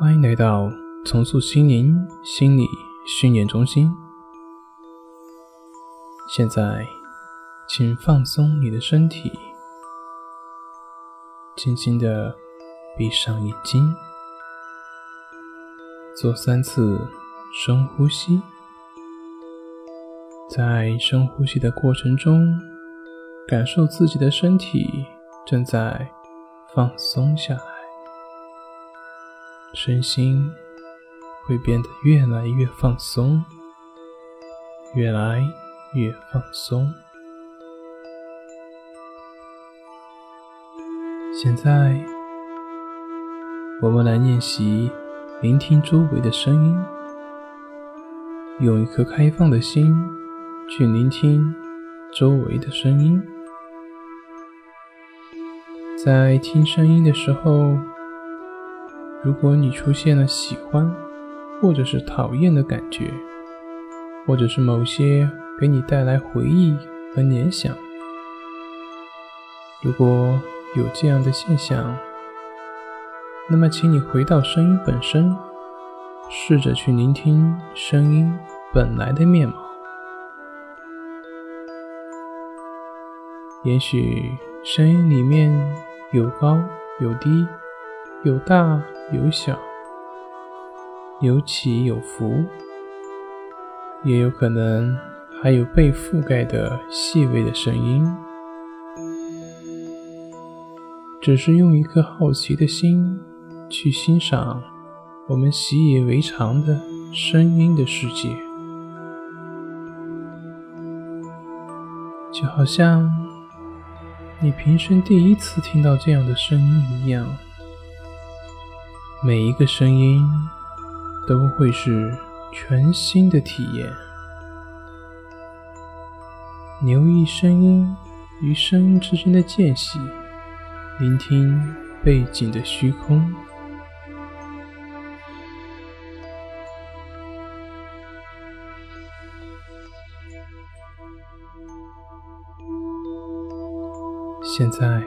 欢迎来到重塑心灵心理训练中心。现在，请放松你的身体，轻轻的闭上眼睛，做三次深呼吸。在深呼吸的过程中，感受自己的身体正在放松下来。身心会变得越来越放松，越来越放松。现在，我们来练习聆听周围的声音，用一颗开放的心去聆听周围的声音。在听声音的时候。如果你出现了喜欢，或者是讨厌的感觉，或者是某些给你带来回忆和联想，如果有这样的现象，那么请你回到声音本身，试着去聆听声音本来的面貌。也许声音里面有高有低，有大。有小，有起有伏，也有可能还有被覆盖的细微的声音。只是用一颗好奇的心去欣赏我们习以为常的声音的世界，就好像你平生第一次听到这样的声音一样。每一个声音都会是全新的体验。留意声音与声音之间的间隙，聆听背景的虚空。现在，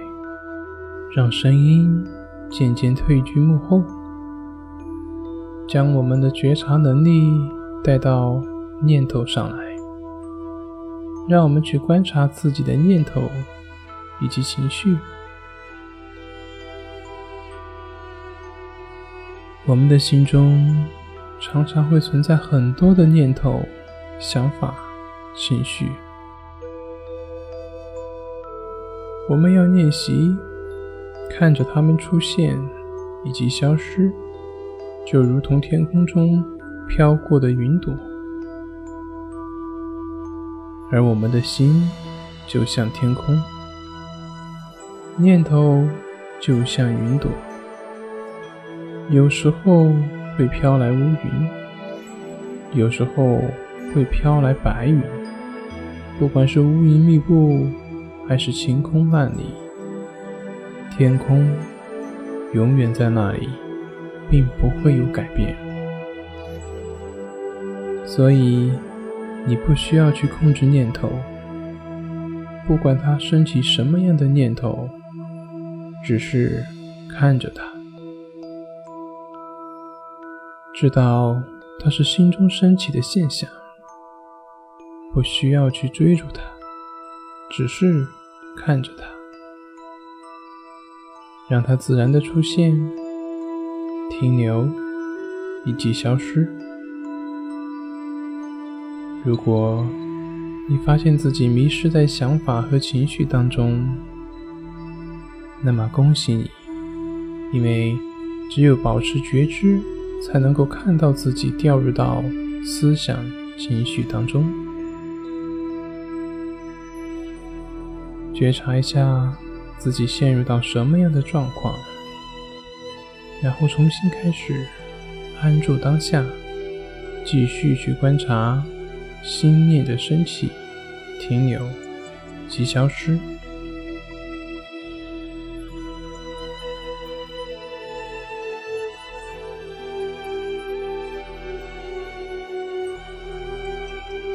让声音渐渐退居幕后。将我们的觉察能力带到念头上来，让我们去观察自己的念头以及情绪。我们的心中常常会存在很多的念头、想法、情绪，我们要练习看着它们出现以及消失。就如同天空中飘过的云朵，而我们的心就像天空，念头就像云朵，有时候会飘来乌云，有时候会飘来白云。不管是乌云密布，还是晴空万里，天空永远在那里。并不会有改变，所以你不需要去控制念头，不管它升起什么样的念头，只是看着它，知道它是心中升起的现象，不需要去追逐它，只是看着它，让它自然的出现。停留以及消失。如果你发现自己迷失在想法和情绪当中，那么恭喜你，因为只有保持觉知，才能够看到自己掉入到思想、情绪当中。觉察一下自己陷入到什么样的状况。然后重新开始，安住当下，继续去观察心念的升起、停留及消失。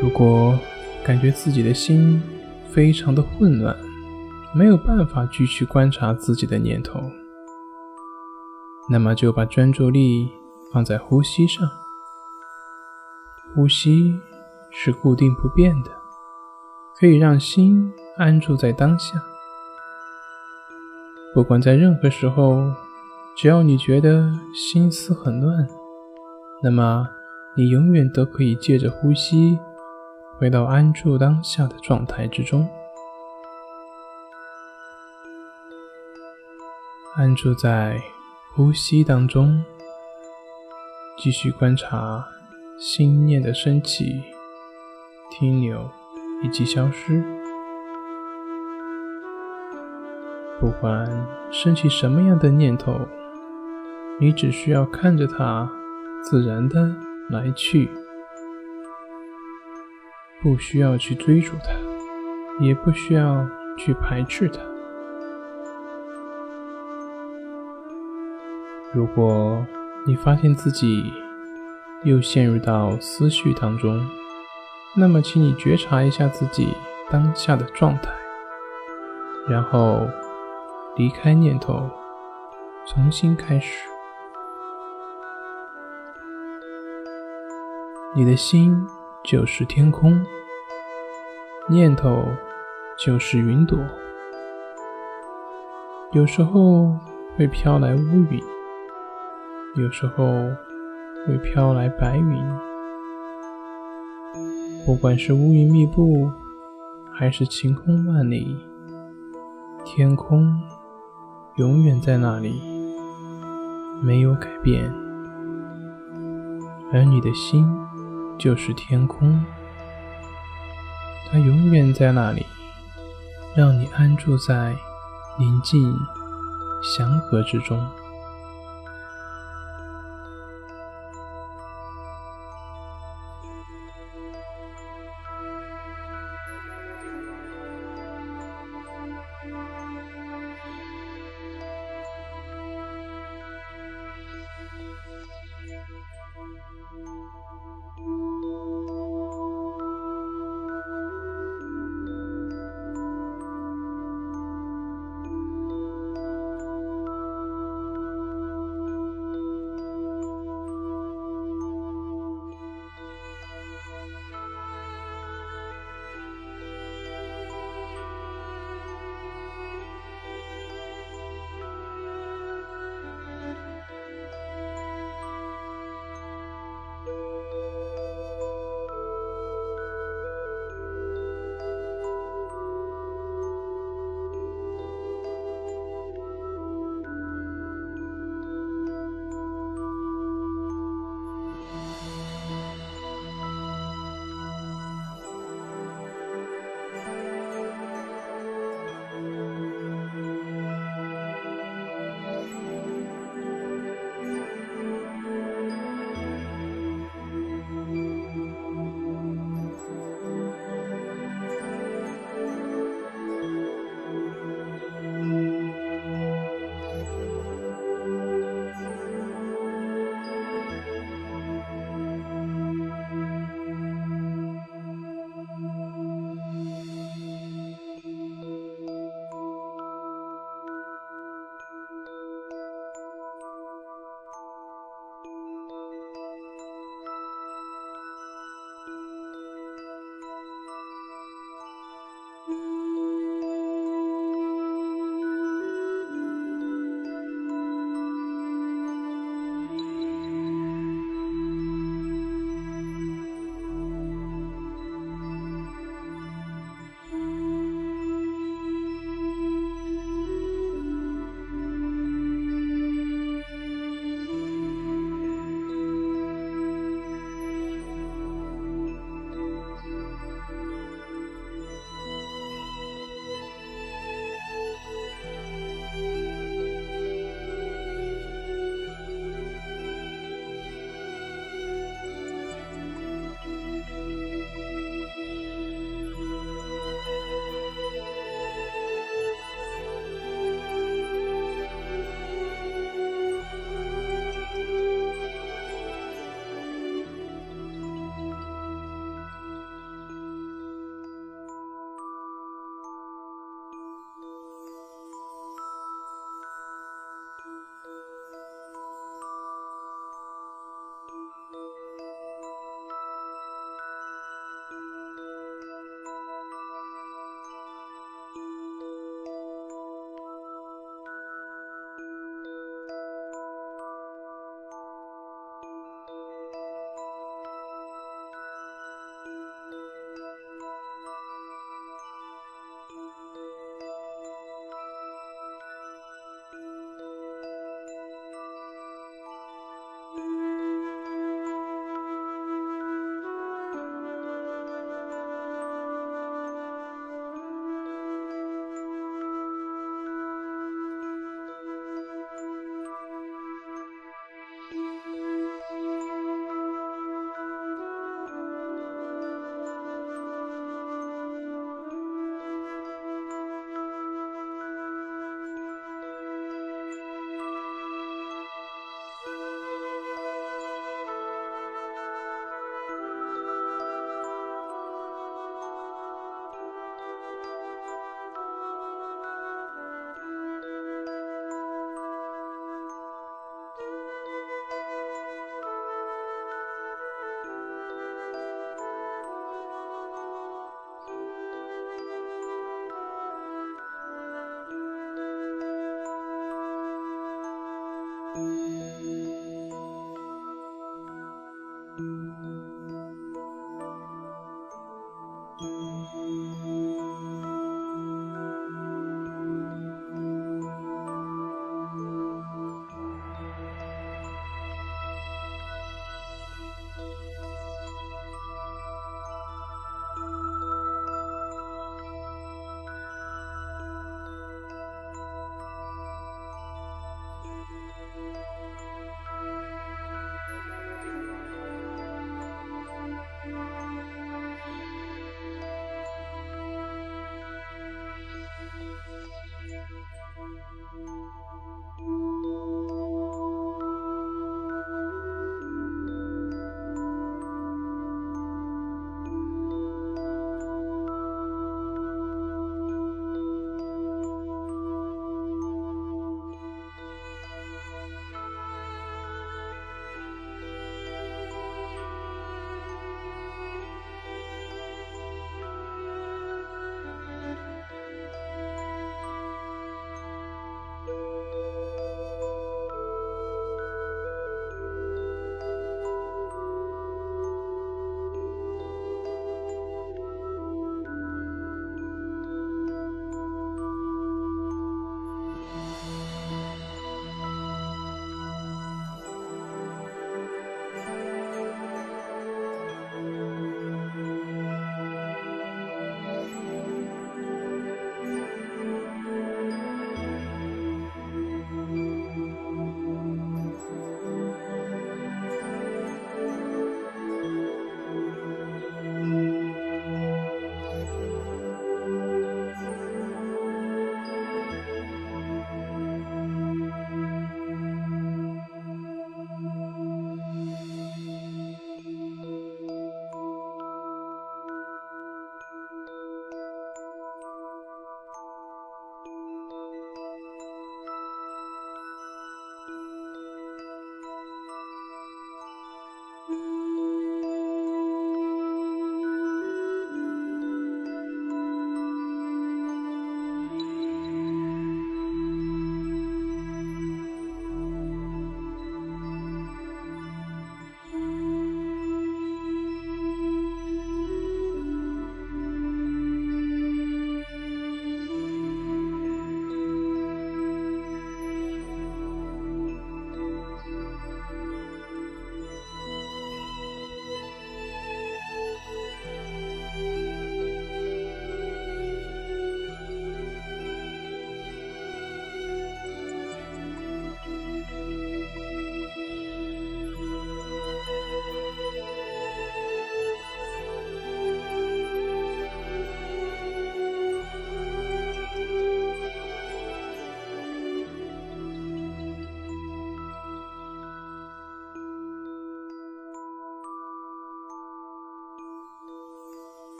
如果感觉自己的心非常的混乱，没有办法继续观察自己的念头。那么就把专注力放在呼吸上。呼吸是固定不变的，可以让心安住在当下。不管在任何时候，只要你觉得心思很乱，那么你永远都可以借着呼吸回到安住当下的状态之中，安住在呼吸当中，继续观察。心念的升起、停留以及消失，不管升起什么样的念头，你只需要看着它，自然的来去，不需要去追逐它，也不需要去排斥它。如果你发现自己，又陷入到思绪当中，那么，请你觉察一下自己当下的状态，然后离开念头，重新开始。你的心就是天空，念头就是云朵，有时候会飘来乌云，有时候。会飘来白云，不管是乌云密布，还是晴空万里，天空永远在那里，没有改变。而你的心就是天空，它永远在那里，让你安住在宁静祥和之中。